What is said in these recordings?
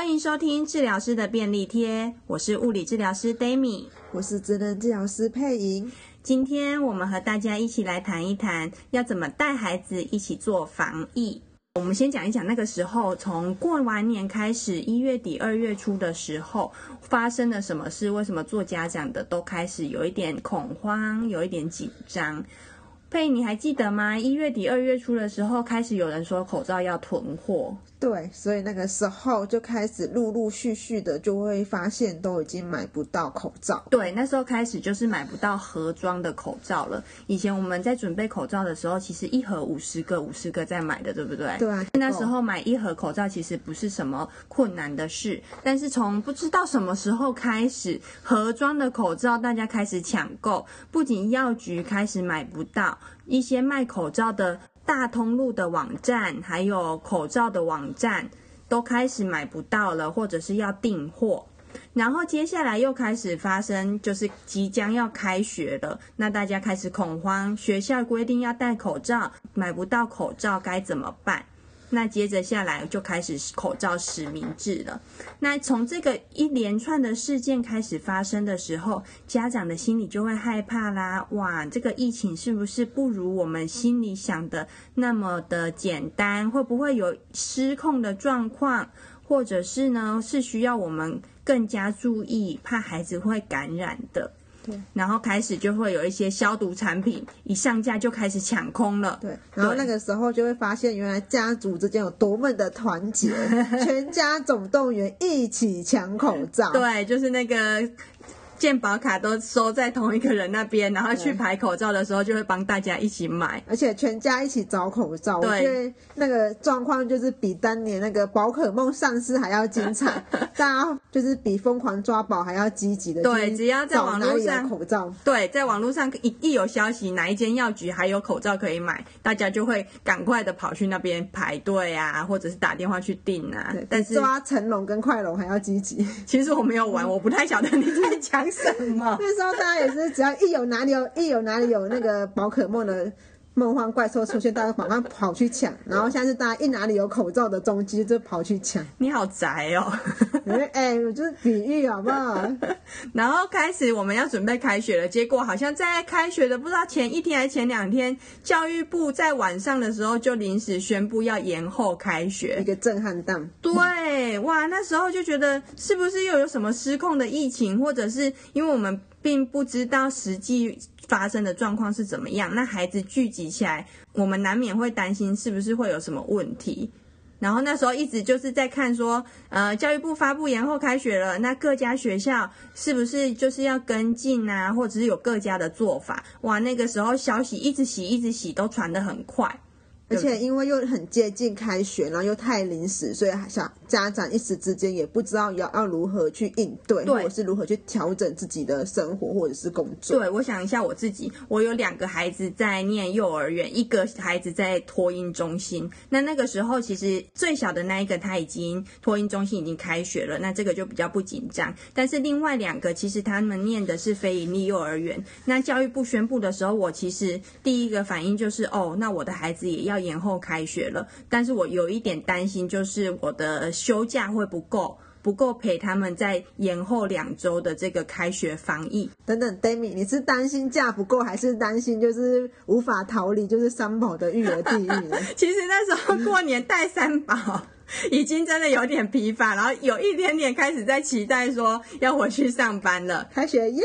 欢迎收听治疗师的便利贴，我是物理治疗师 Dami，我是职能治疗师佩莹。今天我们和大家一起来谈一谈，要怎么带孩子一起做防疫。我们先讲一讲那个时候，从过完年开始，一月底二月初的时候，发生了什么事？为什么做家长的都开始有一点恐慌，有一点紧张？佩，你还记得吗？一月底二月初的时候，开始有人说口罩要囤货。对，所以那个时候就开始陆陆续续的就会发现都已经买不到口罩。对，那时候开始就是买不到盒装的口罩了。以前我们在准备口罩的时候，其实一盒五十个，五十个在买的，对不对？对啊。那时候买一盒口罩其实不是什么困难的事，但是从不知道什么时候开始，盒装的口罩大家开始抢购，不仅药局开始买不到，一些卖口罩的。大通路的网站，还有口罩的网站，都开始买不到了，或者是要订货。然后接下来又开始发生，就是即将要开学了，那大家开始恐慌，学校规定要戴口罩，买不到口罩该怎么办？那接着下来就开始口罩实名制了。那从这个一连串的事件开始发生的时候，家长的心里就会害怕啦。哇，这个疫情是不是不如我们心里想的那么的简单？会不会有失控的状况？或者是呢，是需要我们更加注意，怕孩子会感染的？对，然后开始就会有一些消毒产品一上架就开始抢空了。对，然后那个时候就会发现，原来家族之间有多么的团结，全家总动员一起抢口罩。对，就是那个。健保卡都收在同一个人那边，然后去排口罩的时候，就会帮大家一起买，而且全家一起找口罩。对，我觉得那个状况就是比当年那个宝可梦上市还要精彩，大家就是比疯狂抓宝还要积极的。对，只要在网络上口罩，对，在网络上一一有消息哪一间药局还有口罩可以买，大家就会赶快的跑去那边排队啊，或者是打电话去订啊。对，但是抓成龙跟快龙还要积极。其实我没有玩，我不太晓得你在讲。什么？那时候大家也是，只要一有哪里有，一有哪里有那个宝可梦的。梦幻怪兽出现，大家马上跑去抢，然后现在是大家一哪里有口罩的踪迹就跑去抢。你好宅哦！哎，我就是比喻好不好？然后开始我们要准备开学了，结果好像在开学的不知道前一天还是前两天，教育部在晚上的时候就临时宣布要延后开学，一个震撼弹。对，哇，那时候就觉得是不是又有什么失控的疫情，或者是因为我们并不知道实际。发生的状况是怎么样？那孩子聚集起来，我们难免会担心是不是会有什么问题。然后那时候一直就是在看说，呃，教育部发布延后开学了，那各家学校是不是就是要跟进啊，或者是有各家的做法？哇，那个时候消息一直洗，一直洗，都传得很快。而且因为又很接近开学，然后又太临时，所以想家长一时之间也不知道要要如何去应对，对，或者是如何去调整自己的生活或者是工作。对，我想一下我自己，我有两个孩子在念幼儿园，一个孩子在托婴中心。那那个时候其实最小的那一个他已经托婴中心已经开学了，那这个就比较不紧张。但是另外两个其实他们念的是非营利幼儿园。那教育部宣布的时候，我其实第一个反应就是哦，那我的孩子也要。延后开学了，但是我有一点担心，就是我的休假会不够，不够陪他们在延后两周的这个开学防疫等等。Dami，你是担心假不够，还是担心就是无法逃离就是三宝的育儿地狱？其实那时候过年带三宝。已经真的有点疲乏，然后有一点点开始在期待说要回去上班了。开学耶！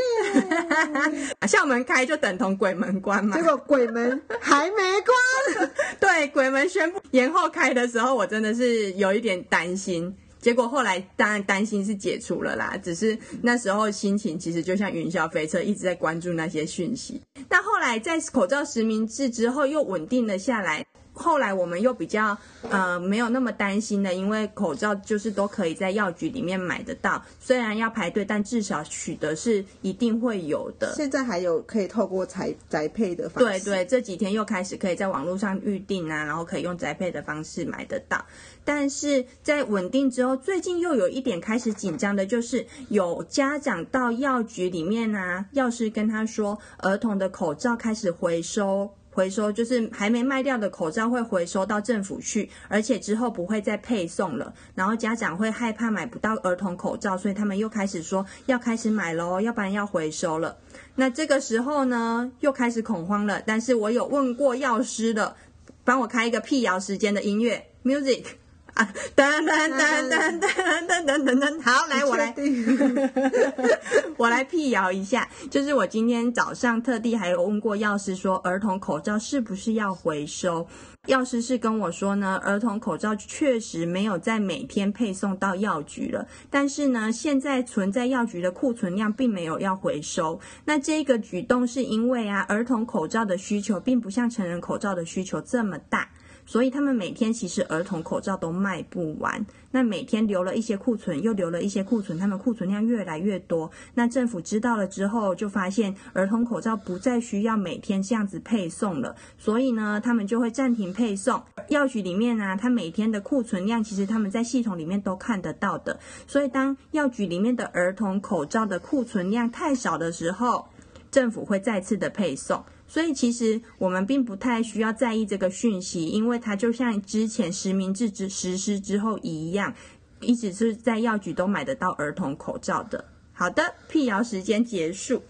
校门开就等同鬼门关嘛。结果鬼门还没关。对，鬼门宣布延后开的时候，我真的是有一点担心。结果后来当然担心是解除了啦，只是那时候心情其实就像云霄飞车，一直在关注那些讯息。但后来在口罩实名制之后又稳定了下来。后来我们又比较呃没有那么担心的，因为口罩就是都可以在药局里面买得到，虽然要排队，但至少取得是一定会有的。现在还有可以透过宅宅配的方式。对对，这几天又开始可以在网络上预订啊，然后可以用宅配的方式买得到。但是在稳定之后，最近又有一点开始紧张的，就是有家长到药局里面啊，药师跟他说，儿童的口罩开始回收。回收，就是还没卖掉的口罩会回收到政府去，而且之后不会再配送了。然后家长会害怕买不到儿童口罩，所以他们又开始说要开始买喽，要不然要回收了。那这个时候呢，又开始恐慌了。但是我有问过药师的，帮我开一个辟谣时间的音乐，music。啊，噔噔噔噔噔噔噔噔噔，好，来，我来，我来辟谣一下，就是我今天早上特地还有问过药师，说儿童口罩是不是要回收？药师是跟我说呢，儿童口罩确实没有在每天配送到药局了，但是呢，现在存在药局的库存量并没有要回收。那这个举动是因为啊，儿童口罩的需求并不像成人口罩的需求这么大。所以他们每天其实儿童口罩都卖不完，那每天留了一些库存，又留了一些库存，他们库存量越来越多。那政府知道了之后，就发现儿童口罩不再需要每天这样子配送了，所以呢，他们就会暂停配送。药局里面呢、啊，他每天的库存量其实他们在系统里面都看得到的。所以当药局里面的儿童口罩的库存量太少的时候，政府会再次的配送。所以其实我们并不太需要在意这个讯息，因为它就像之前实名制之实施之后一样，一直是在药局都买得到儿童口罩的。好的，辟谣时间结束。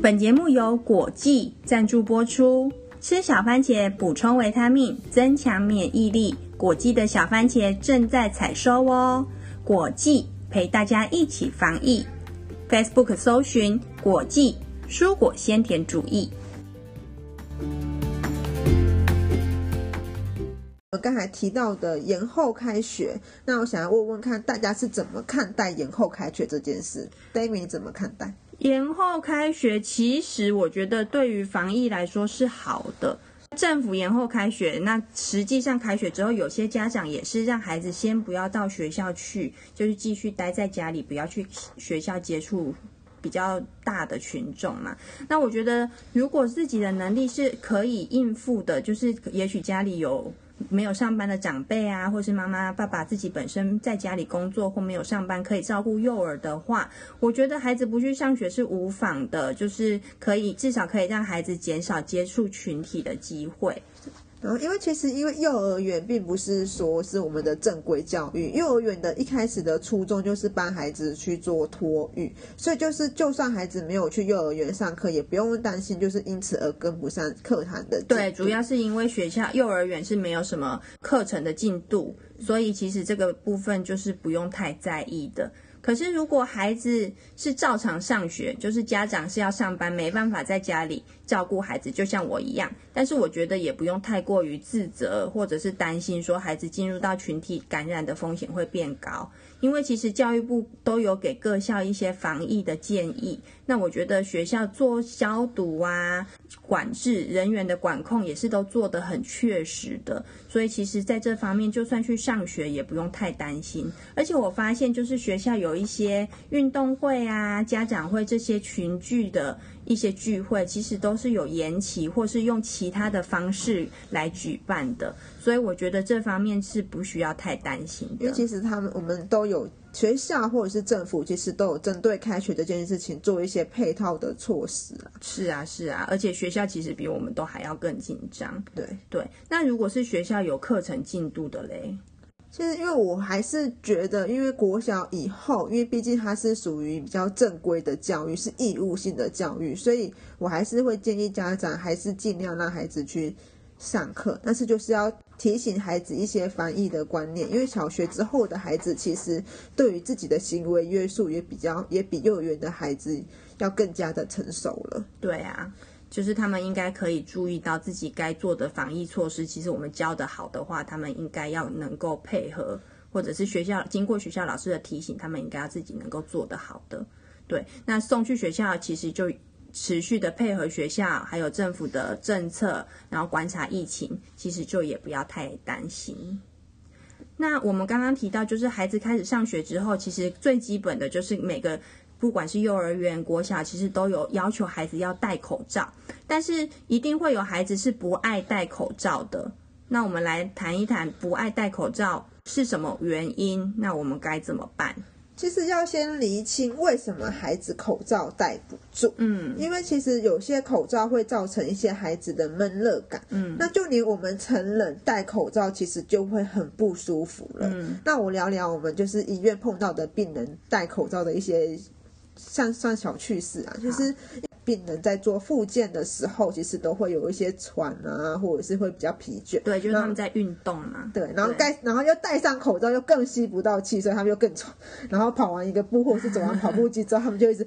本节目由果季赞助播出，吃小番茄补充维他命，增强免疫力。果季的小番茄正在采收哦，果季。陪大家一起防疫，Facebook 搜寻果记蔬果鲜甜主义。我刚才提到的延后开学，那我想要问问看大家是怎么看待延后开学这件事？David 你怎么看待？延后开学，其实我觉得对于防疫来说是好的。政府延后开学，那实际上开学之后，有些家长也是让孩子先不要到学校去，就是继续待在家里，不要去学校接触比较大的群众嘛。那我觉得，如果自己的能力是可以应付的，就是也许家里有。没有上班的长辈啊，或是妈妈、爸爸自己本身在家里工作或没有上班，可以照顾幼儿的话，我觉得孩子不去上学是无妨的，就是可以至少可以让孩子减少接触群体的机会。然后，因为其实因为幼儿园并不是说是我们的正规教育，幼儿园的一开始的初衷就是帮孩子去做托育，所以就是就算孩子没有去幼儿园上课，也不用担心就是因此而跟不上课堂的。对，主要是因为学校幼儿园是没有什么课程的进度，所以其实这个部分就是不用太在意的。可是，如果孩子是照常上学，就是家长是要上班，没办法在家里照顾孩子，就像我一样。但是，我觉得也不用太过于自责，或者是担心说孩子进入到群体感染的风险会变高。因为其实教育部都有给各校一些防疫的建议，那我觉得学校做消毒啊、管制人员的管控也是都做得很确实的，所以其实在这方面就算去上学也不用太担心。而且我发现就是学校有一些运动会啊、家长会这些群聚的。一些聚会其实都是有延期，或是用其他的方式来举办的，所以我觉得这方面是不需要太担心的。因为其实他们我们都有学校或者是政府，其实都有针对开学这件事情做一些配套的措施啊。是啊，是啊，而且学校其实比我们都还要更紧张。对对，那如果是学校有课程进度的嘞？其实，因为我还是觉得，因为国小以后，因为毕竟它是属于比较正规的教育，是义务性的教育，所以我还是会建议家长还是尽量让孩子去上课。但是就是要提醒孩子一些防疫的观念，因为小学之后的孩子其实对于自己的行为约束也比较，也比幼儿园的孩子要更加的成熟了。对啊。就是他们应该可以注意到自己该做的防疫措施。其实我们教得好的话，他们应该要能够配合，或者是学校经过学校老师的提醒，他们应该要自己能够做得好的。对，那送去学校其实就持续的配合学校还有政府的政策，然后观察疫情，其实就也不要太担心。那我们刚刚提到，就是孩子开始上学之后，其实最基本的就是每个。不管是幼儿园、国小，其实都有要求孩子要戴口罩，但是一定会有孩子是不爱戴口罩的。那我们来谈一谈不爱戴口罩是什么原因？那我们该怎么办？其实要先厘清为什么孩子口罩戴不住。嗯，因为其实有些口罩会造成一些孩子的闷热感。嗯，那就连我们成人戴口罩，其实就会很不舒服了。嗯，那我聊聊我们就是医院碰到的病人戴口罩的一些像算小趣事啊，就是。病人在做复健的时候，其实都会有一些喘啊，或者是会比较疲倦。对，就是他们在运动嘛。对，然后戴，然后又戴上口罩，又更吸不到气，所以他们又更喘。然后跑完一个步，或者是走完跑步机之后，他们就一直。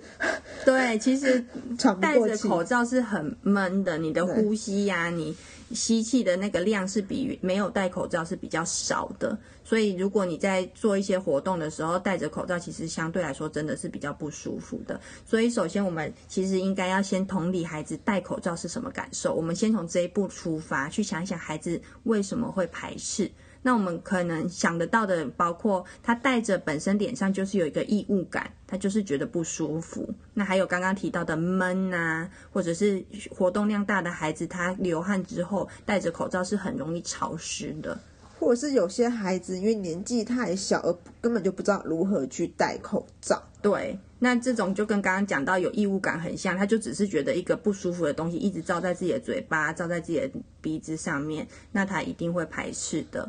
对，其实 喘不过气。戴着口罩是很闷的，你的呼吸呀、啊，你。吸气的那个量是比没有戴口罩是比较少的，所以如果你在做一些活动的时候戴着口罩，其实相对来说真的是比较不舒服的。所以首先我们其实应该要先同理孩子戴口罩是什么感受，我们先从这一步出发，去想一想孩子为什么会排斥。那我们可能想得到的，包括他戴着本身脸上就是有一个异物感，他就是觉得不舒服。那还有刚刚提到的闷啊，或者是活动量大的孩子，他流汗之后戴着口罩是很容易潮湿的，或者是有些孩子因为年纪太小而根本就不知道如何去戴口罩。对，那这种就跟刚刚讲到有异物感很像，他就只是觉得一个不舒服的东西一直照在自己的嘴巴，照在自己的鼻子上面，那他一定会排斥的。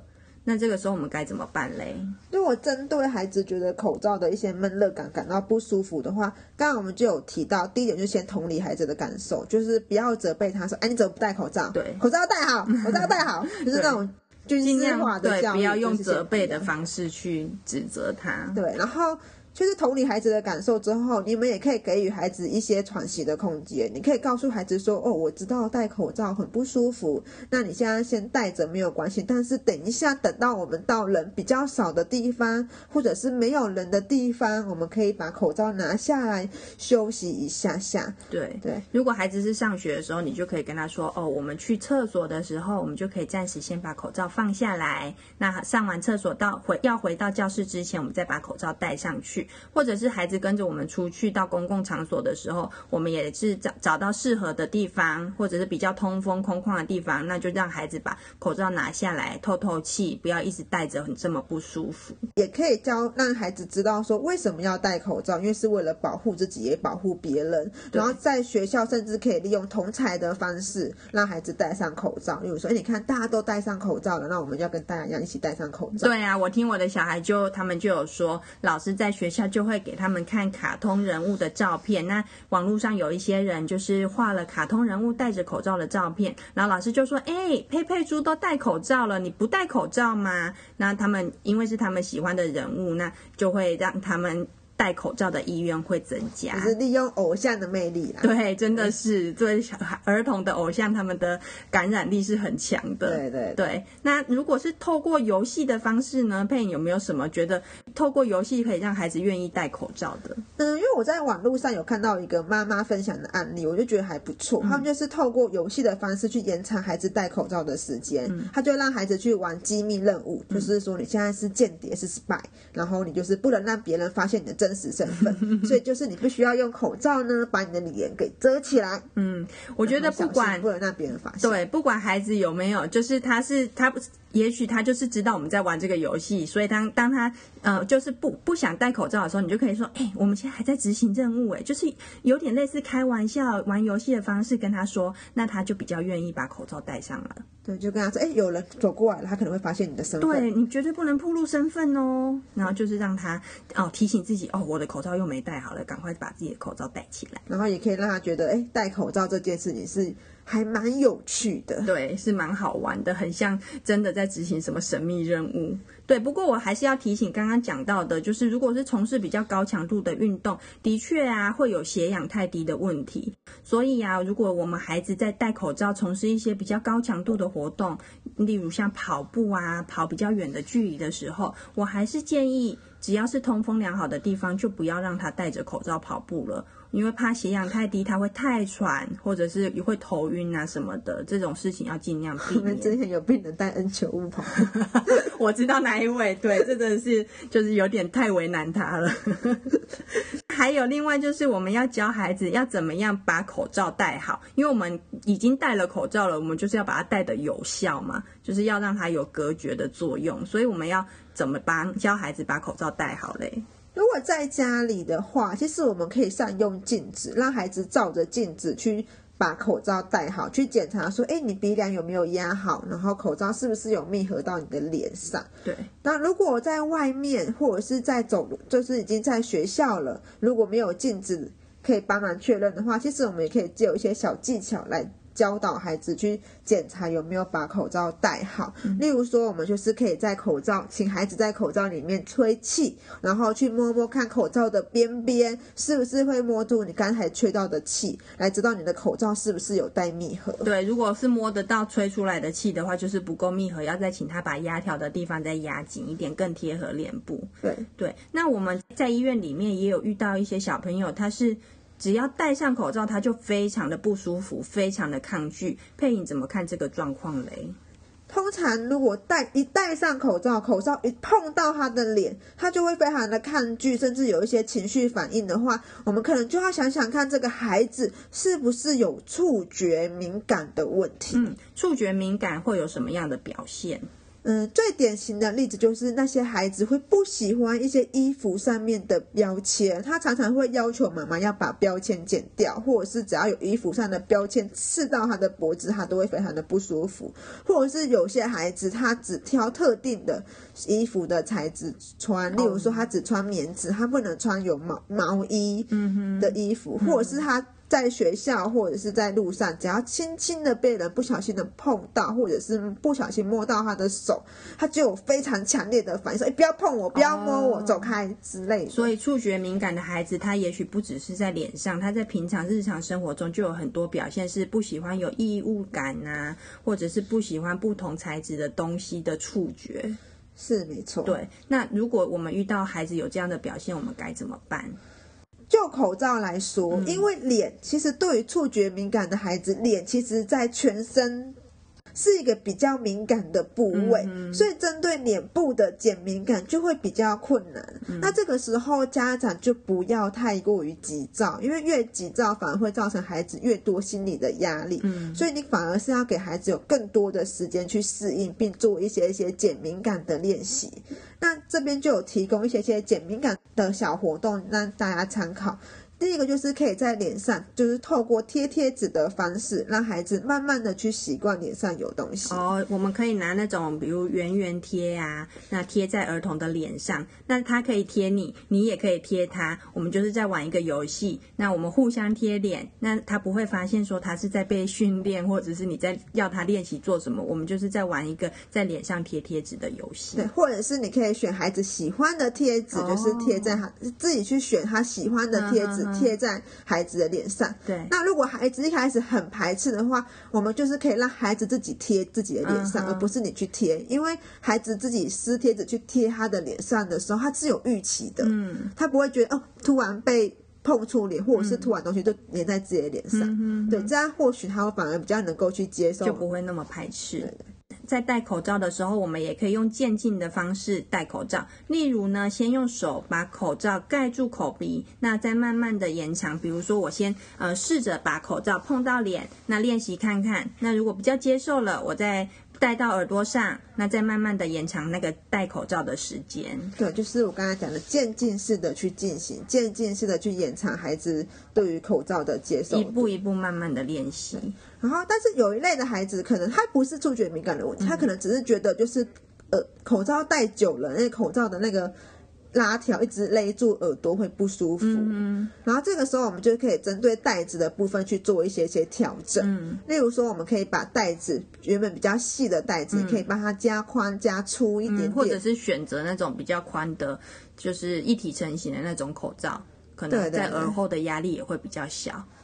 那这个时候我们该怎么办嘞？如果针对孩子觉得口罩的一些闷热感感到不舒服的话，刚刚我们就有提到，第一点就先同理孩子的感受，就是不要责备他说：“哎，你怎么不戴口罩？”对，口罩戴好，口罩戴好，就是那种军事化的教育，不要用责备的方式去指责他。对，然后。就是同理孩子的感受之后，你们也可以给予孩子一些喘息的空间。你可以告诉孩子说：“哦，我知道戴口罩很不舒服，那你现在先戴着没有关系。但是等一下，等到我们到人比较少的地方，或者是没有人的地方，我们可以把口罩拿下来休息一下下。”对对。如果孩子是上学的时候，你就可以跟他说：“哦，我们去厕所的时候，我们就可以暂时先把口罩放下来。那上完厕所到回要回到教室之前，我们再把口罩戴上去。”或者是孩子跟着我们出去到公共场所的时候，我们也是找找到适合的地方，或者是比较通风空旷的地方，那就让孩子把口罩拿下来透透气，不要一直戴着很这么不舒服。也可以教让孩子知道说为什么要戴口罩，因为是为了保护自己也保护别人。然后在学校甚至可以利用同侪的方式让孩子戴上口罩，例如说，哎，你看大家都戴上口罩了，那我们要跟大家一样一起戴上口罩。对啊，我听我的小孩就他们就有说，老师在学校就会给他们看卡通人物的照片。那网络上有一些人就是画了卡通人物戴着口罩的照片，然后老师就说：“哎，佩佩猪都戴口罩了，你不戴口罩吗？”那他们因为是他们喜欢的人物，那就会让他们。戴口罩的意愿会增加，就是利用偶像的魅力啦。对，真的是作为小孩儿童的偶像，他们的感染力是很强的。对对对。那如果是透过游戏的方式呢？佩影有没有什么觉得透过游戏可以让孩子愿意戴口罩的？嗯，因为我在网络上有看到一个妈妈分享的案例，我就觉得还不错。嗯、他们就是透过游戏的方式去延长孩子戴口罩的时间。嗯、他就让孩子去玩机密任务，嗯、就是说你现在是间谍，是 spy，然后你就是不能让别人发现你的真。真实身份，所以就是你必须要用口罩呢，把你的脸给遮起来。嗯，我觉得不管不能让别人发现，对，不管孩子有没有，就是他是他不。也许他就是知道我们在玩这个游戏，所以当当他呃就是不不想戴口罩的时候，你就可以说，哎、欸，我们现在还在执行任务，哎，就是有点类似开玩笑玩游戏的方式跟他说，那他就比较愿意把口罩戴上了。对，就跟他说，哎、欸，有人走过来了，他可能会发现你的身份。对，你绝对不能暴露身份哦。然后就是让他哦提醒自己，哦，我的口罩又没戴好了，赶快把自己的口罩戴起来。然后也可以让他觉得，哎、欸，戴口罩这件事情是。还蛮有趣的，对，是蛮好玩的，很像真的在执行什么神秘任务。对，不过我还是要提醒刚刚讲到的，就是如果是从事比较高强度的运动，的确啊会有血氧太低的问题。所以啊，如果我们孩子在戴口罩从事一些比较高强度的活动，例如像跑步啊，跑比较远的距离的时候，我还是建议，只要是通风良好的地方，就不要让他戴着口罩跑步了。因为怕血氧太低，他会太喘，或者是会头晕啊什么的，这种事情要尽量避 免。我们之前有病人戴 N 九五跑，我知道哪一位，对，这真的是就是有点太为难他了。还有另外就是我们要教孩子要怎么样把口罩戴好，因为我们已经戴了口罩了，我们就是要把它戴的有效嘛，就是要让它有隔绝的作用，所以我们要怎么帮教孩子把口罩戴好嘞？如果在家里的话，其实我们可以善用镜子，让孩子照着镜子去把口罩戴好，去检查说，哎，你鼻梁有没有压好，然后口罩是不是有密合到你的脸上？对。那如果在外面或者是在走，就是已经在学校了，如果没有镜子可以帮忙确认的话，其实我们也可以借有一些小技巧来。教导孩子去检查有没有把口罩戴好，例如说，我们就是可以在口罩，请孩子在口罩里面吹气，然后去摸摸看口罩的边边是不是会摸住你刚才吹到的气，来知道你的口罩是不是有带密合。对，如果是摸得到吹出来的气的话，就是不够密合，要再请他把压条的地方再压紧一点，更贴合脸部。对对，那我们在医院里面也有遇到一些小朋友，他是。只要戴上口罩，他就非常的不舒服，非常的抗拒。佩影怎么看这个状况嘞？通常如果戴一戴上口罩，口罩一碰到他的脸，他就会非常的抗拒，甚至有一些情绪反应的话，我们可能就要想想看，这个孩子是不是有触觉敏感的问题？嗯，触觉敏感会有什么样的表现？嗯，最典型的例子就是那些孩子会不喜欢一些衣服上面的标签，他常常会要求妈妈要把标签剪掉，或者是只要有衣服上的标签刺到他的脖子，他都会非常的不舒服。或者是有些孩子他只挑特定的衣服的材质穿，例如说他只穿棉质，他不能穿有毛毛衣的衣服，或者是他。在学校或者是在路上，只要轻轻的被人不小心的碰到，或者是不小心摸到他的手，他就有非常强烈的反应，说：“哎，不要碰我，不要摸我，哦、走开之类的。”所以，触觉敏感的孩子，他也许不只是在脸上，他在平常日常生活中就有很多表现，是不喜欢有异物感啊，或者是不喜欢不同材质的东西的触觉。是没错。对，那如果我们遇到孩子有这样的表现，我们该怎么办？就口罩来说，因为脸其实对于触觉敏感的孩子，脸其实在全身是一个比较敏感的部位，嗯、所以针对脸部的减敏感就会比较困难。嗯、那这个时候家长就不要太过于急躁，因为越急躁反而会造成孩子越多心理的压力。嗯、所以你反而是要给孩子有更多的时间去适应，并做一些一些减敏感的练习。那这边就有提供一些些减敏感的小活动，让大家参考。第一个就是可以在脸上，就是透过贴贴纸的方式，让孩子慢慢的去习惯脸上有东西。哦，我们可以拿那种比如圆圆贴啊，那贴在儿童的脸上，那他可以贴你，你也可以贴他。我们就是在玩一个游戏，那我们互相贴脸，那他不会发现说他是在被训练，或者是你在要他练习做什么。我们就是在玩一个在脸上贴贴纸的游戏。对，或者是你可以选孩子喜欢的贴纸，哦、就是贴在他自己去选他喜欢的贴纸。贴在孩子的脸上。对，那如果孩子一开始很排斥的话，我们就是可以让孩子自己贴自己的脸上，嗯、而不是你去贴。因为孩子自己撕贴纸去贴他的脸上的时候，他是有预期的。嗯，他不会觉得哦，突然被碰触脸，或者是突然东西就粘在自己的脸上。嗯、对，这样或许他会反而比较能够去接受，就不会那么排斥。对在戴口罩的时候，我们也可以用渐进的方式戴口罩。例如呢，先用手把口罩盖住口鼻，那再慢慢的延长。比如说，我先呃试着把口罩碰到脸，那练习看看。那如果比较接受了，我再。戴到耳朵上，那再慢慢的延长那个戴口罩的时间。对，就是我刚才讲的渐进式的去进行，渐进式的去延长孩子对于口罩的接受，一步一步慢慢的练习。然后，但是有一类的孩子，可能他不是触觉敏感的问题，嗯、他可能只是觉得就是呃口罩戴久了，那口罩的那个。拉条一直勒住耳朵会不舒服，嗯、然后这个时候我们就可以针对带子的部分去做一些些调整。嗯、例如说，我们可以把带子原本比较细的带子，嗯、可以帮它加宽加粗一点点，或者是选择那种比较宽的，就是一体成型的那种口罩，可能在耳后的压力也会比较小。对，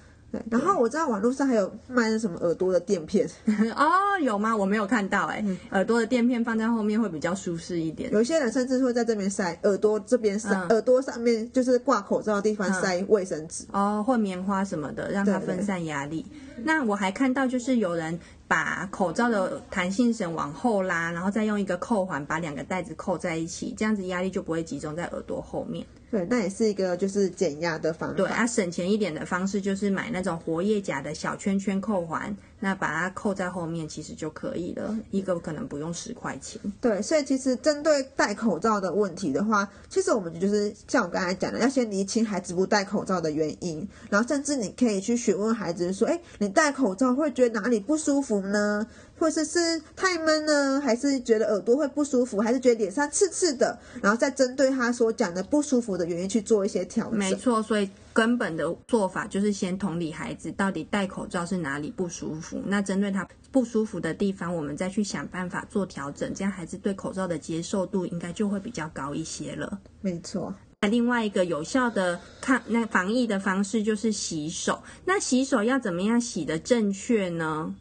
然后我知道网络上还有卖那什么耳朵的垫片 哦，有吗？我没有看到哎，耳朵的垫片放在后面会比较舒适一点。有些人甚至会在这边塞耳朵这边塞，耳朵上面就是挂口罩的地方塞卫生纸哦，或棉花什么的，让它分散压力。那我还看到就是有人把口罩的弹性绳往后拉，然后再用一个扣环把两个袋子扣在一起，这样子压力就不会集中在耳朵后面。对，那也是一个就是减压的方法。对啊，省钱一点的方式就是买那种活页夹的小圈圈扣环，那把它扣在后面其实就可以了，一个可能不用十块钱。对，所以其实针对戴口罩的问题的话，其实我们就是像我刚才讲的，要先厘清孩子不戴口罩的原因，然后甚至你可以去询问孩子说：“哎，你戴口罩会觉得哪里不舒服呢？”或者是太闷呢，还是觉得耳朵会不舒服，还是觉得脸上刺刺的，然后再针对他所讲的不舒服的原因去做一些调整。没错，所以根本的做法就是先同理孩子到底戴口罩是哪里不舒服，那针对他不舒服的地方，我们再去想办法做调整，这样孩子对口罩的接受度应该就会比较高一些了。没错。那另外一个有效的抗那防疫的方式就是洗手，那洗手要怎么样洗得正确呢？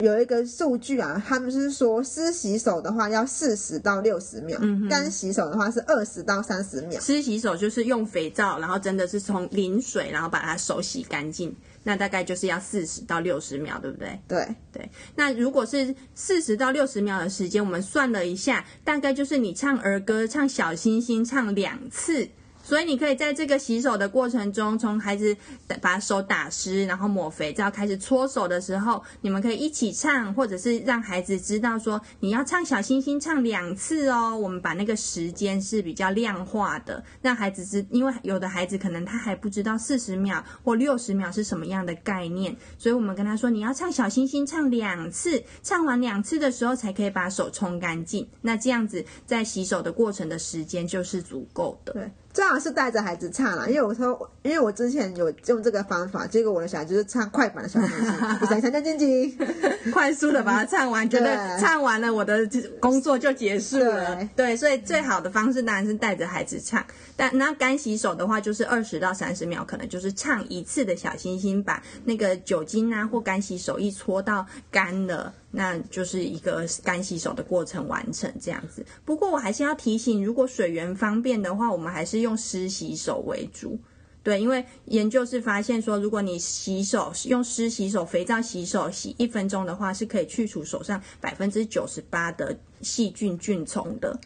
有一个数据啊，他们是说湿洗手的话要四十到六十秒，嗯，干洗手的话是二十到三十秒。湿洗手就是用肥皂，然后真的是从淋水，然后把它手洗干净，那大概就是要四十到六十秒，对不对？对对。那如果是四十到六十秒的时间，我们算了一下，大概就是你唱儿歌，唱小星星，唱两次。所以你可以在这个洗手的过程中，从孩子把手打湿，然后抹肥皂，开始搓手的时候，你们可以一起唱，或者是让孩子知道说你要唱小星星唱两次哦。我们把那个时间是比较量化的，让孩子知，因为有的孩子可能他还不知道四十秒或六十秒是什么样的概念，所以我们跟他说你要唱小星星唱两次，唱完两次的时候才可以把手冲干净。那这样子在洗手的过程的时间就是足够的。对。最好是带着孩子唱啦，因为我说，因为我之前有用这个方法，结果我的小孩就是唱快板的小星星，我想想，静静，快速的把它唱完，觉得唱完了，我的工作就结束了。对，对，所以最好的方式当然是带着孩子唱。但那干洗手的话，就是二十到三十秒，可能就是唱一次的小星星，把那个酒精啊或干洗手一搓到干了。那就是一个干洗手的过程完成这样子。不过我还是要提醒，如果水源方便的话，我们还是用湿洗手为主。对，因为研究是发现说，如果你洗手用湿洗手、肥皂洗手洗一分钟的话，是可以去除手上百分之九十八的细菌菌虫的。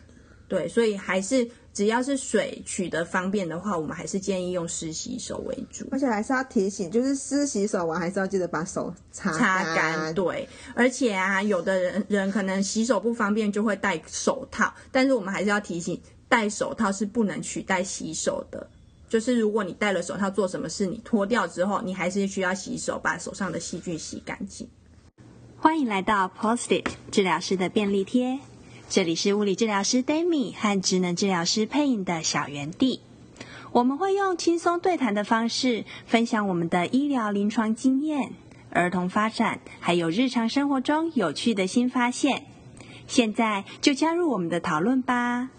对，所以还是。只要是水取得方便的话，我们还是建议用湿洗手为主。而且还是要提醒，就是湿洗手完还是要记得把手擦擦干。对，而且啊，有的人人可能洗手不方便，就会戴手套。但是我们还是要提醒，戴手套是不能取代洗手的。就是如果你戴了手套做什么事，你脱掉之后，你还是需要洗手，把手上的细菌洗干净。欢迎来到 Post-it 治疗师的便利贴。这里是物理治疗师 Dami 和职能治疗师佩颖的小园地，我们会用轻松对谈的方式分享我们的医疗临床经验、儿童发展，还有日常生活中有趣的新发现。现在就加入我们的讨论吧！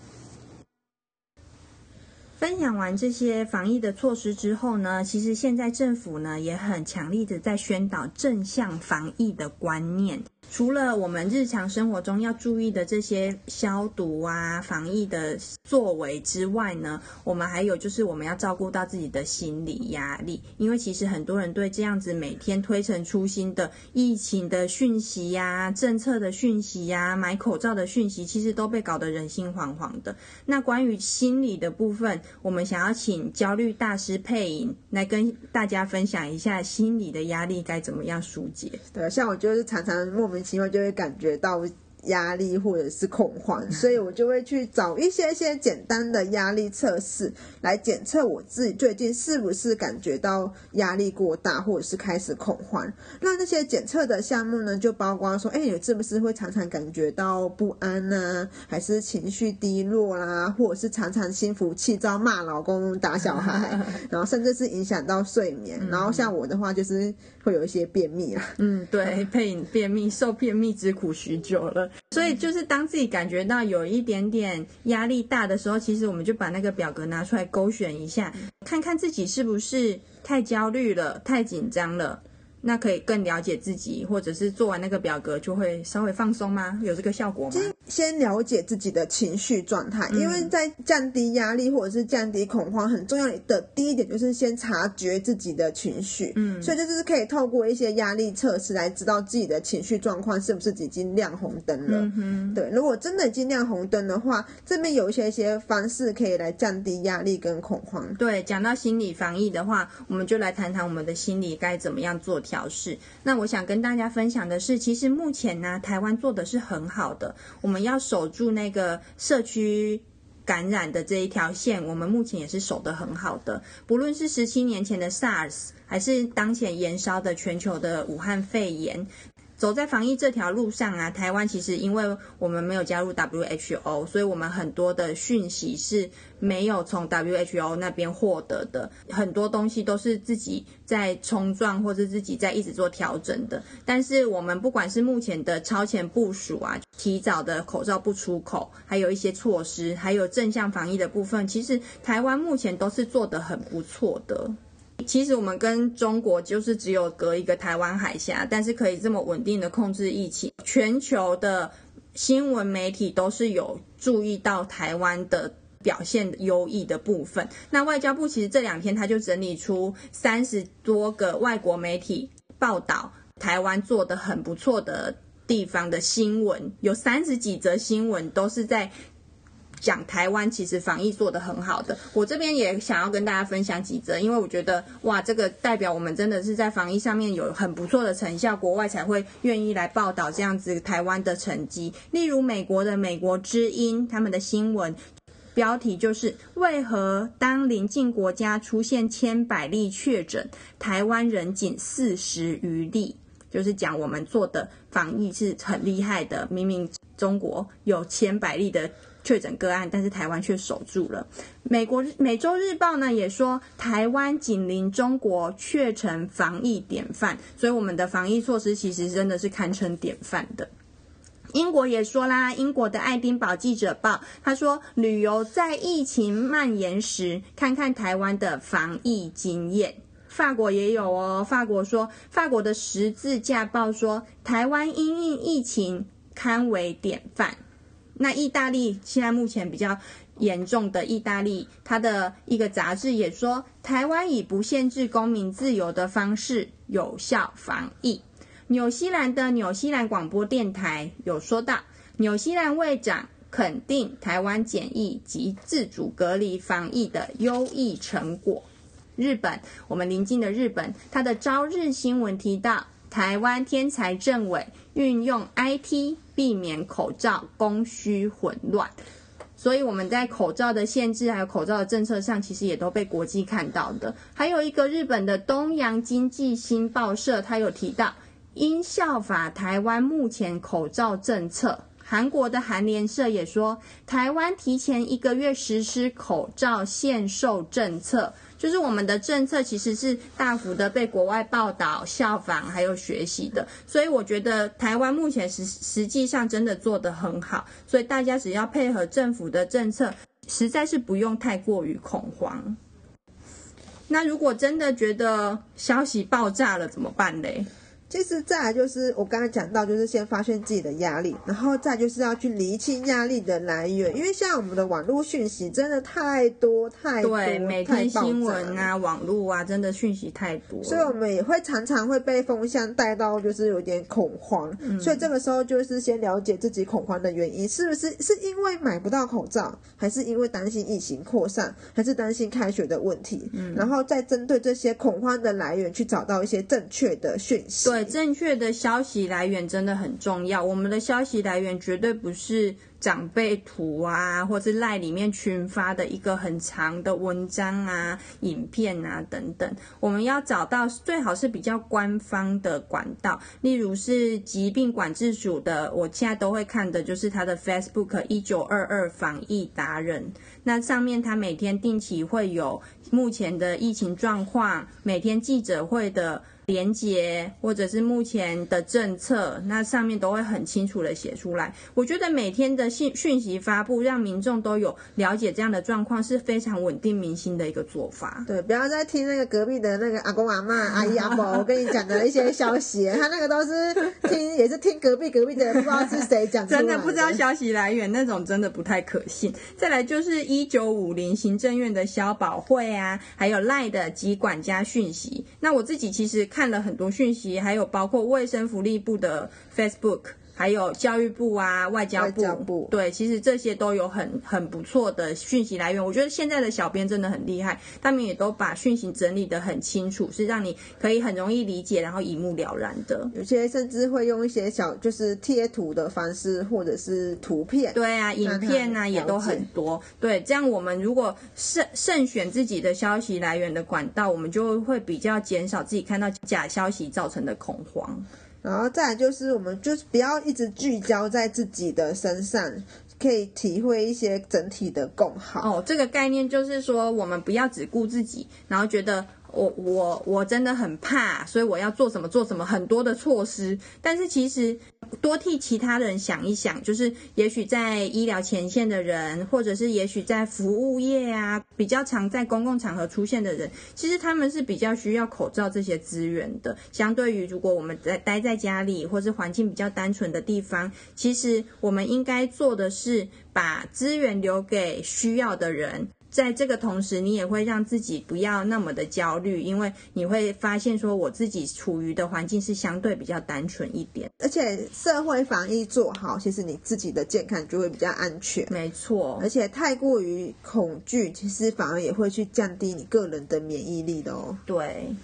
分享完这些防疫的措施之后呢，其实现在政府呢也很强力的在宣导正向防疫的观念。除了我们日常生活中要注意的这些消毒啊、防疫的作为之外呢，我们还有就是我们要照顾到自己的心理压力，因为其实很多人对这样子每天推陈出新的疫情的讯息呀、政策的讯息呀、买口罩的讯息，其实都被搞得人心惶惶的。那关于心理的部分，我们想要请焦虑大师佩颖来跟大家分享一下心理的压力该怎么样疏解。对，像我就是常常莫名其妙就会感觉到。压力或者是恐慌，所以我就会去找一些些简单的压力测试来检测我自己最近是不是感觉到压力过大，或者是开始恐慌。那那些检测的项目呢，就包括说，哎，你是不是会常常感觉到不安呢？还是情绪低落啦，或者是常常心浮气躁、骂老公、打小孩，然后甚至是影响到睡眠。然后像我的话，就是会有一些便秘啦。嗯，对，佩颖便秘，受便秘之苦许久了。所以就是当自己感觉到有一点点压力大的时候，其实我们就把那个表格拿出来勾选一下，看看自己是不是太焦虑了、太紧张了。那可以更了解自己，或者是做完那个表格就会稍微放松吗？有这个效果吗？先了解自己的情绪状态，因为在降低压力或者是降低恐慌，很重要的第一点就是先察觉自己的情绪。嗯，所以这就是可以透过一些压力测试来知道自己的情绪状况是不是已经亮红灯了。嗯哼，对，如果真的已经亮红灯的话，这边有一些一些方式可以来降低压力跟恐慌。对，讲到心理防疫的话，我们就来谈谈我们的心理该怎么样做调。表示。那我想跟大家分享的是，其实目前呢，台湾做的是很好的。我们要守住那个社区感染的这一条线，我们目前也是守得很好的。不论是十七年前的 SARS，还是当前延烧的全球的武汉肺炎。走在防疫这条路上啊，台湾其实因为我们没有加入 WHO，所以我们很多的讯息是没有从 WHO 那边获得的，很多东西都是自己在冲撞或者自己在一直做调整的。但是我们不管是目前的超前部署啊，提早的口罩不出口，还有一些措施，还有正向防疫的部分，其实台湾目前都是做得很不错的。其实我们跟中国就是只有隔一个台湾海峡，但是可以这么稳定的控制疫情。全球的新闻媒体都是有注意到台湾的表现优异的部分。那外交部其实这两天他就整理出三十多个外国媒体报道台湾做得很不错的地方的新闻，有三十几则新闻都是在。讲台湾其实防疫做得很好的，我这边也想要跟大家分享几则，因为我觉得哇，这个代表我们真的是在防疫上面有很不错的成效，国外才会愿意来报道这样子台湾的成绩。例如美国的《美国之音》他们的新闻标题就是“为何当邻近国家出现千百例确诊，台湾人仅四十余例”，就是讲我们做的防疫是很厉害的，明明中国有千百例的。确诊个案，但是台湾却守住了。美国《美洲日报》呢也说，台湾紧邻中国，却成防疫典范。所以我们的防疫措施其实真的是堪称典范的。英国也说啦，英国的《爱丁堡记者报》他说，旅游在疫情蔓延时，看看台湾的防疫经验。法国也有哦，法国说，法国的《十字架报》说，台湾因应疫情堪为典范。那意大利现在目前比较严重的意大利，它的一个杂志也说，台湾以不限制公民自由的方式有效防疫。纽西兰的纽西兰广播电台有说到，纽西兰卫长肯定台湾检疫及自主隔离防疫的优异成果。日本，我们邻近的日本，它的朝日新闻提到，台湾天才政委运用 IT。避免口罩供需混乱，所以我们在口罩的限制还有口罩的政策上，其实也都被国际看到的。还有一个日本的东洋经济新报社，它有提到，应效法台湾目前口罩政策。韩国的韩联社也说，台湾提前一个月实施口罩限售政策。就是我们的政策其实是大幅的被国外报道、效仿还有学习的，所以我觉得台湾目前实实际上真的做得很好，所以大家只要配合政府的政策，实在是不用太过于恐慌。那如果真的觉得消息爆炸了怎么办嘞？其实再来就是我刚才讲到，就是先发现自己的压力，然后再就是要去厘清压力的来源。因为像我们的网络讯息真的太多太多，对，每天新闻啊、网络啊，真的讯息太多，所以我们也会常常会被风向带到，就是有点恐慌。嗯。所以这个时候就是先了解自己恐慌的原因，是不是是因为买不到口罩，还是因为担心疫情扩散，还是担心开学的问题？嗯，然后再针对这些恐慌的来源去找到一些正确的讯息。对。正确的消息来源真的很重要。我们的消息来源绝对不是长辈图啊，或是赖里面群发的一个很长的文章啊、影片啊等等。我们要找到最好是比较官方的管道，例如是疾病管制署的，我现在都会看的就是他的 Facebook 一九二二防疫达人。那上面他每天定期会有目前的疫情状况，每天记者会的。连结或者是目前的政策，那上面都会很清楚的写出来。我觉得每天的信讯息发布，让民众都有了解这样的状况，是非常稳定民心的一个做法。对，不要再听那个隔壁的那个阿公阿妈、阿姨阿婆，我跟你讲的一些消息，他那个都是听，也是听隔壁隔壁的人，不知道是谁讲的。真的不知道消息来源，那种真的不太可信。再来就是一九五零行政院的消保会啊，还有赖的疾管家讯息。那我自己其实。看了很多讯息，还有包括卫生福利部的 Facebook，还有教育部啊、外交部，交部对，其实这些都有很很不错的讯息来源。我觉得现在的小编真的很厉害，他们也都把讯息整理的很清楚，是让你可以很容易理解，然后一目了然的。有些甚至会用一些小就是贴图的方式，或者是图片，对啊，影片啊也都很多。对，这样我们如果慎慎选自己的消息来源的管道，我们就会比较减少自己看到假消息造成的恐慌。然后再来就是，我们就是不要一直聚焦在自己的身上，可以体会一些整体的共好。哦，这个概念就是说，我们不要只顾自己，然后觉得。我我我真的很怕，所以我要做什么做什么很多的措施。但是其实多替其他人想一想，就是也许在医疗前线的人，或者是也许在服务业啊，比较常在公共场合出现的人，其实他们是比较需要口罩这些资源的。相对于如果我们在待在家里，或是环境比较单纯的地方，其实我们应该做的是把资源留给需要的人。在这个同时，你也会让自己不要那么的焦虑，因为你会发现说，我自己处于的环境是相对比较单纯一点，而且社会防疫做好，其实你自己的健康就会比较安全。没错，而且太过于恐惧，其实反而也会去降低你个人的免疫力的哦。对。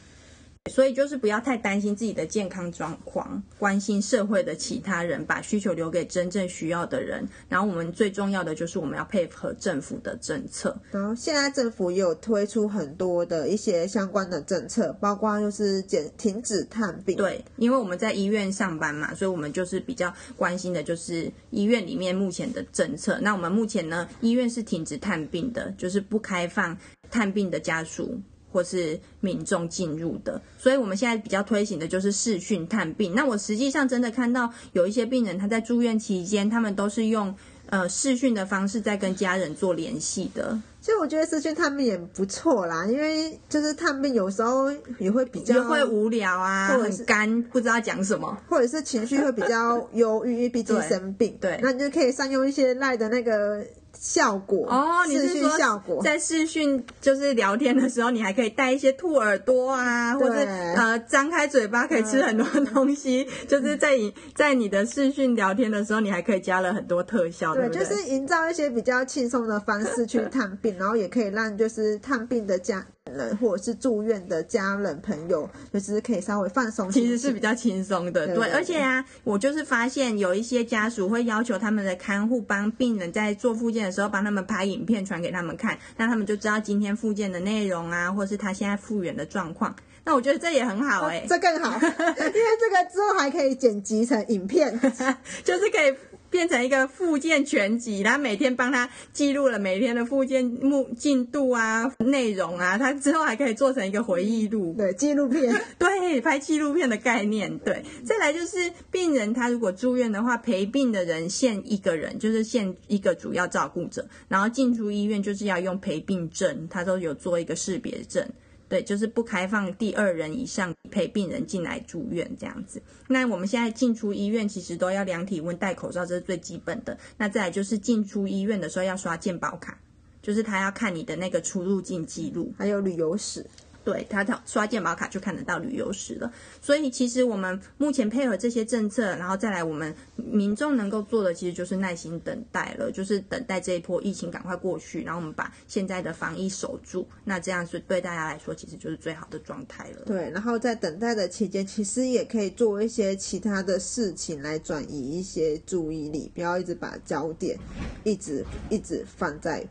所以就是不要太担心自己的健康状况，关心社会的其他人，把需求留给真正需要的人。然后我们最重要的就是我们要配合政府的政策。然后现在政府也有推出很多的一些相关的政策，包括就是减停止探病。对，因为我们在医院上班嘛，所以我们就是比较关心的就是医院里面目前的政策。那我们目前呢，医院是停止探病的，就是不开放探病的家属。或是民众进入的，所以我们现在比较推行的就是视讯探病。那我实际上真的看到有一些病人他在住院期间，他们都是用呃视讯的方式在跟家人做联系的。其实我觉得视讯探病也不错啦，因为就是探病有时候也会比较会无聊啊，很干，不知道讲什么，或者是情绪会比较忧郁，因为毕竟生病。对，那你就可以善用一些赖的那个。效果哦，你是说效果。在视讯就是聊天的时候，你还可以带一些兔耳朵啊，或者呃张开嘴巴可以吃很多东西，嗯、就是在你在你的视讯聊天的时候，你还可以加了很多特效，对，对，对，就是营造一些比较轻松的方式去探病，然后也可以让就是探病的家人或者是住院的家人朋友，就是可以稍微放松，其实是比较轻松的，对，对，而且啊，我就是发现有一些家属会要求他们的看护帮病人在做复健的时候，帮他们拍影片传给他们看，那他们就知道今天复健的内容啊，或是他现在复原的状况。那我觉得这也很好哎、欸，这更好，因为这个之后还可以剪辑成影片，就是可以。变成一个复健全集，然后每天帮他记录了每天的复健目进度啊、内容啊，他之后还可以做成一个回忆录，对，纪录片，对，拍纪录片的概念，对。再来就是病人他如果住院的话，陪病的人限一个人，就是限一个主要照顾者，然后进出医院就是要用陪病证，他都有做一个识别证。对，就是不开放第二人以上陪病人进来住院这样子。那我们现在进出医院其实都要量体温、戴口罩，这是最基本的。那再来就是进出医院的时候要刷健保卡，就是他要看你的那个出入境记录，还有旅游史。对，他刷健保卡就看得到旅游史了，所以其实我们目前配合这些政策，然后再来我们民众能够做的，其实就是耐心等待了，就是等待这一波疫情赶快过去，然后我们把现在的防疫守住，那这样是对大家来说，其实就是最好的状态了。对，然后在等待的期间，其实也可以做一些其他的事情来转移一些注意力，不要一直把焦点一直一直放在。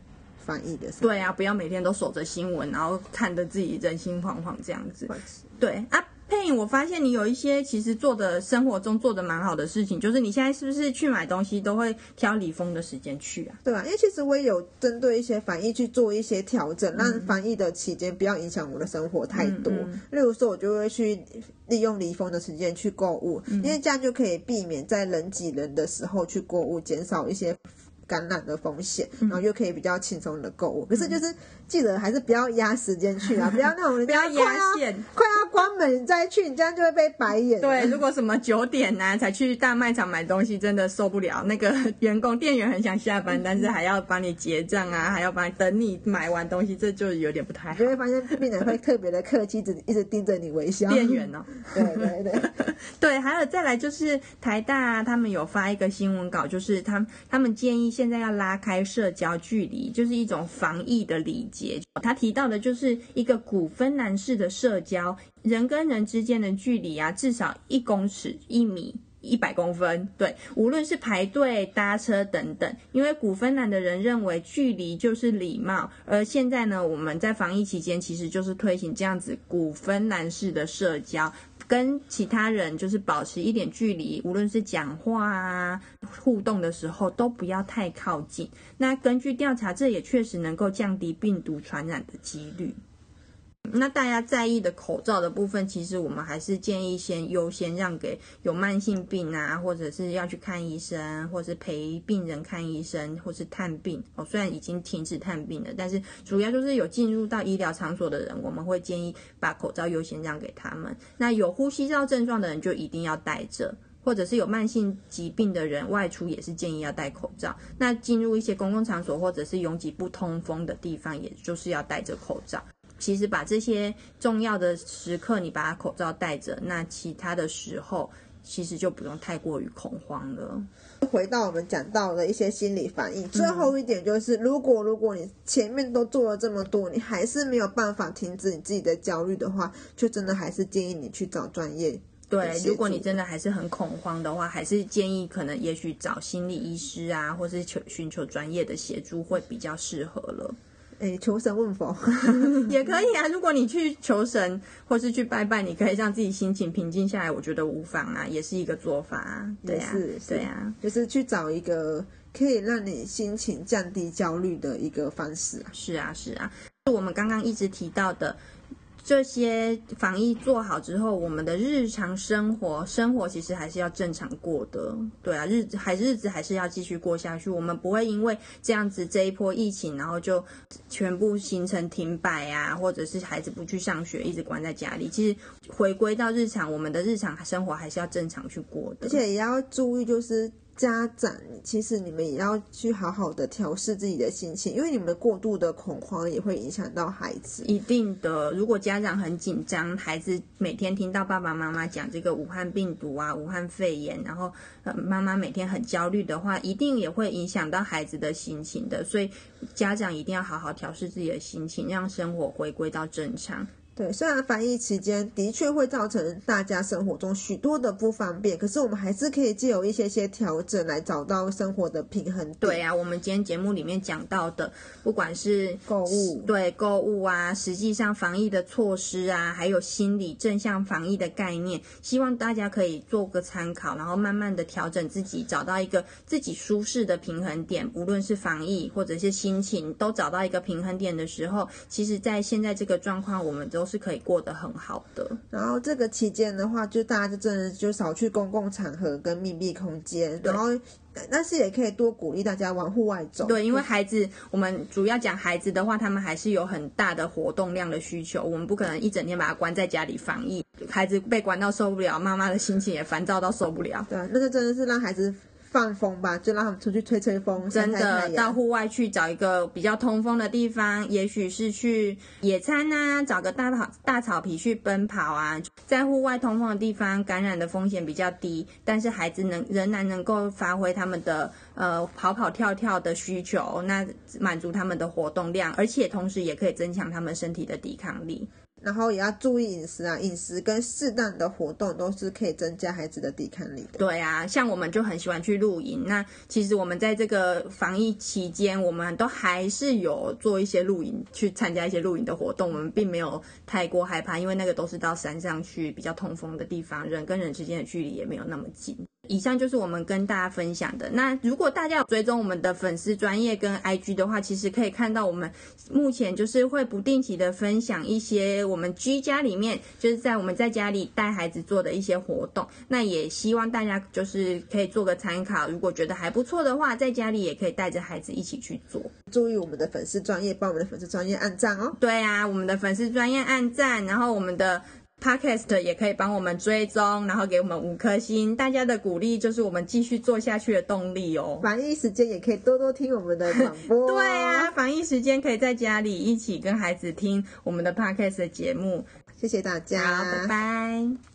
翻译的对啊，不要每天都守着新闻，然后看得自己人心惶惶这样子。对啊，佩影，我发现你有一些其实做的生活中做的蛮好的事情，就是你现在是不是去买东西都会挑离峰的时间去啊？对啊，因为其实我也有针对一些防疫去做一些调整，让翻译的期间不要影响我的生活太多。嗯嗯、例如说，我就会去利用离峰的时间去购物，嗯、因为这样就可以避免在人挤人的时候去购物，减少一些。感染的风险，然后又可以比较轻松的购物。可是就是记得还是不要压时间去啊，不要那种不要压线，快要关门再去，你这样就会被白眼。对，如果什么九点呐才去大卖场买东西，真的受不了。那个员工店员很想下班，但是还要帮你结账啊，还要帮你等你买完东西，这就有点不太好。你会发现病人会特别的客气，一直一直盯着你微笑。店员哦，对对对对，还有再来就是台大他们有发一个新闻稿，就是他他们建议现在要拉开。社交距离就是一种防疫的礼节。他提到的就是一个古芬兰式的社交，人跟人之间的距离啊，至少一公尺、一米、一百公分。对，无论是排队、搭车等等，因为古芬兰的人认为距离就是礼貌。而现在呢，我们在防疫期间，其实就是推行这样子古芬兰式的社交。跟其他人就是保持一点距离，无论是讲话啊、互动的时候，都不要太靠近。那根据调查，这也确实能够降低病毒传染的几率。那大家在意的口罩的部分，其实我们还是建议先优先让给有慢性病啊，或者是要去看医生，或是陪病人看医生，或是探病。哦，虽然已经停止探病了，但是主要就是有进入到医疗场所的人，我们会建议把口罩优先让给他们。那有呼吸道症状的人就一定要戴着，或者是有慢性疾病的人外出也是建议要戴口罩。那进入一些公共场所或者是拥挤不通风的地方，也就是要戴着口罩。其实把这些重要的时刻，你把口罩戴着，那其他的时候其实就不用太过于恐慌了。回到我们讲到的一些心理反应，最后一点就是，如果如果你前面都做了这么多，你还是没有办法停止你自己的焦虑的话，就真的还是建议你去找专业。对，如果你真的还是很恐慌的话，还是建议可能也许找心理医师啊，或是求寻求专业的协助会比较适合了。哎，求神问佛 也可以啊。如果你去求神或是去拜拜，你可以让自己心情平静下来，我觉得无妨啊，也是一个做法啊。对啊，是，对啊，就是去找一个可以让你心情降低焦虑的一个方式。是啊，是啊，我们刚刚一直提到的。这些防疫做好之后，我们的日常生活生活其实还是要正常过的，对啊，日子还日子还是要继续过下去。我们不会因为这样子这一波疫情，然后就全部行程停摆啊，或者是孩子不去上学，一直关在家里。其实回归到日常，我们的日常生活还是要正常去过的，而且也要注意就是。家长，其实你们也要去好好的调试自己的心情，因为你们过度的恐慌也会影响到孩子。一定的，如果家长很紧张，孩子每天听到爸爸妈妈讲这个武汉病毒啊、武汉肺炎，然后呃妈妈每天很焦虑的话，一定也会影响到孩子的心情的。所以家长一定要好好调试自己的心情，让生活回归到正常。对，虽然防疫期间的确会造成大家生活中许多的不方便，可是我们还是可以借由一些些调整来找到生活的平衡。对啊，我们今天节目里面讲到的，不管是购物，对购物啊，实际上防疫的措施啊，还有心理正向防疫的概念，希望大家可以做个参考，然后慢慢的调整自己，找到一个自己舒适的平衡点。无论是防疫或者是心情，都找到一个平衡点的时候，其实，在现在这个状况，我们都是可以过得很好的。然后这个期间的话，就大家就真的就少去公共场合跟密闭空间。然后，但是也可以多鼓励大家往户外走。对，因为孩子，我们主要讲孩子的话，他们还是有很大的活动量的需求。我们不可能一整天把他关在家里防疫，孩子被关到受不了，妈妈的心情也烦躁到受不了。对，那就真的是让孩子。放风吧，就让他们出去吹吹风。真的，到户外去找一个比较通风的地方，也许是去野餐啊，找个大草大草皮去奔跑啊。在户外通风的地方，感染的风险比较低，但是孩子能仍然能够发挥他们的呃跑跑跳跳的需求，那满足他们的活动量，而且同时也可以增强他们身体的抵抗力。然后也要注意饮食啊，饮食跟适当的活动都是可以增加孩子的抵抗力。对啊，像我们就很喜欢去露营。那其实我们在这个防疫期间，我们都还是有做一些露营，去参加一些露营的活动。我们并没有太过害怕，因为那个都是到山上去比较通风的地方，人跟人之间的距离也没有那么近。以上就是我们跟大家分享的。那如果大家有追踪我们的粉丝专业跟 IG 的话，其实可以看到我们目前就是会不定期的分享一些我们居家里面就是在我们在家里带孩子做的一些活动。那也希望大家就是可以做个参考，如果觉得还不错的话，在家里也可以带着孩子一起去做。注意我们的粉丝专业，帮我们的粉丝专业按赞哦。对啊，我们的粉丝专业按赞，然后我们的。Podcast 也可以帮我们追踪，然后给我们五颗星，大家的鼓励就是我们继续做下去的动力哦。防疫时间也可以多多听我们的广播。对啊，防疫时间可以在家里一起跟孩子听我们的 Podcast 的节目。谢谢大家，好，拜拜。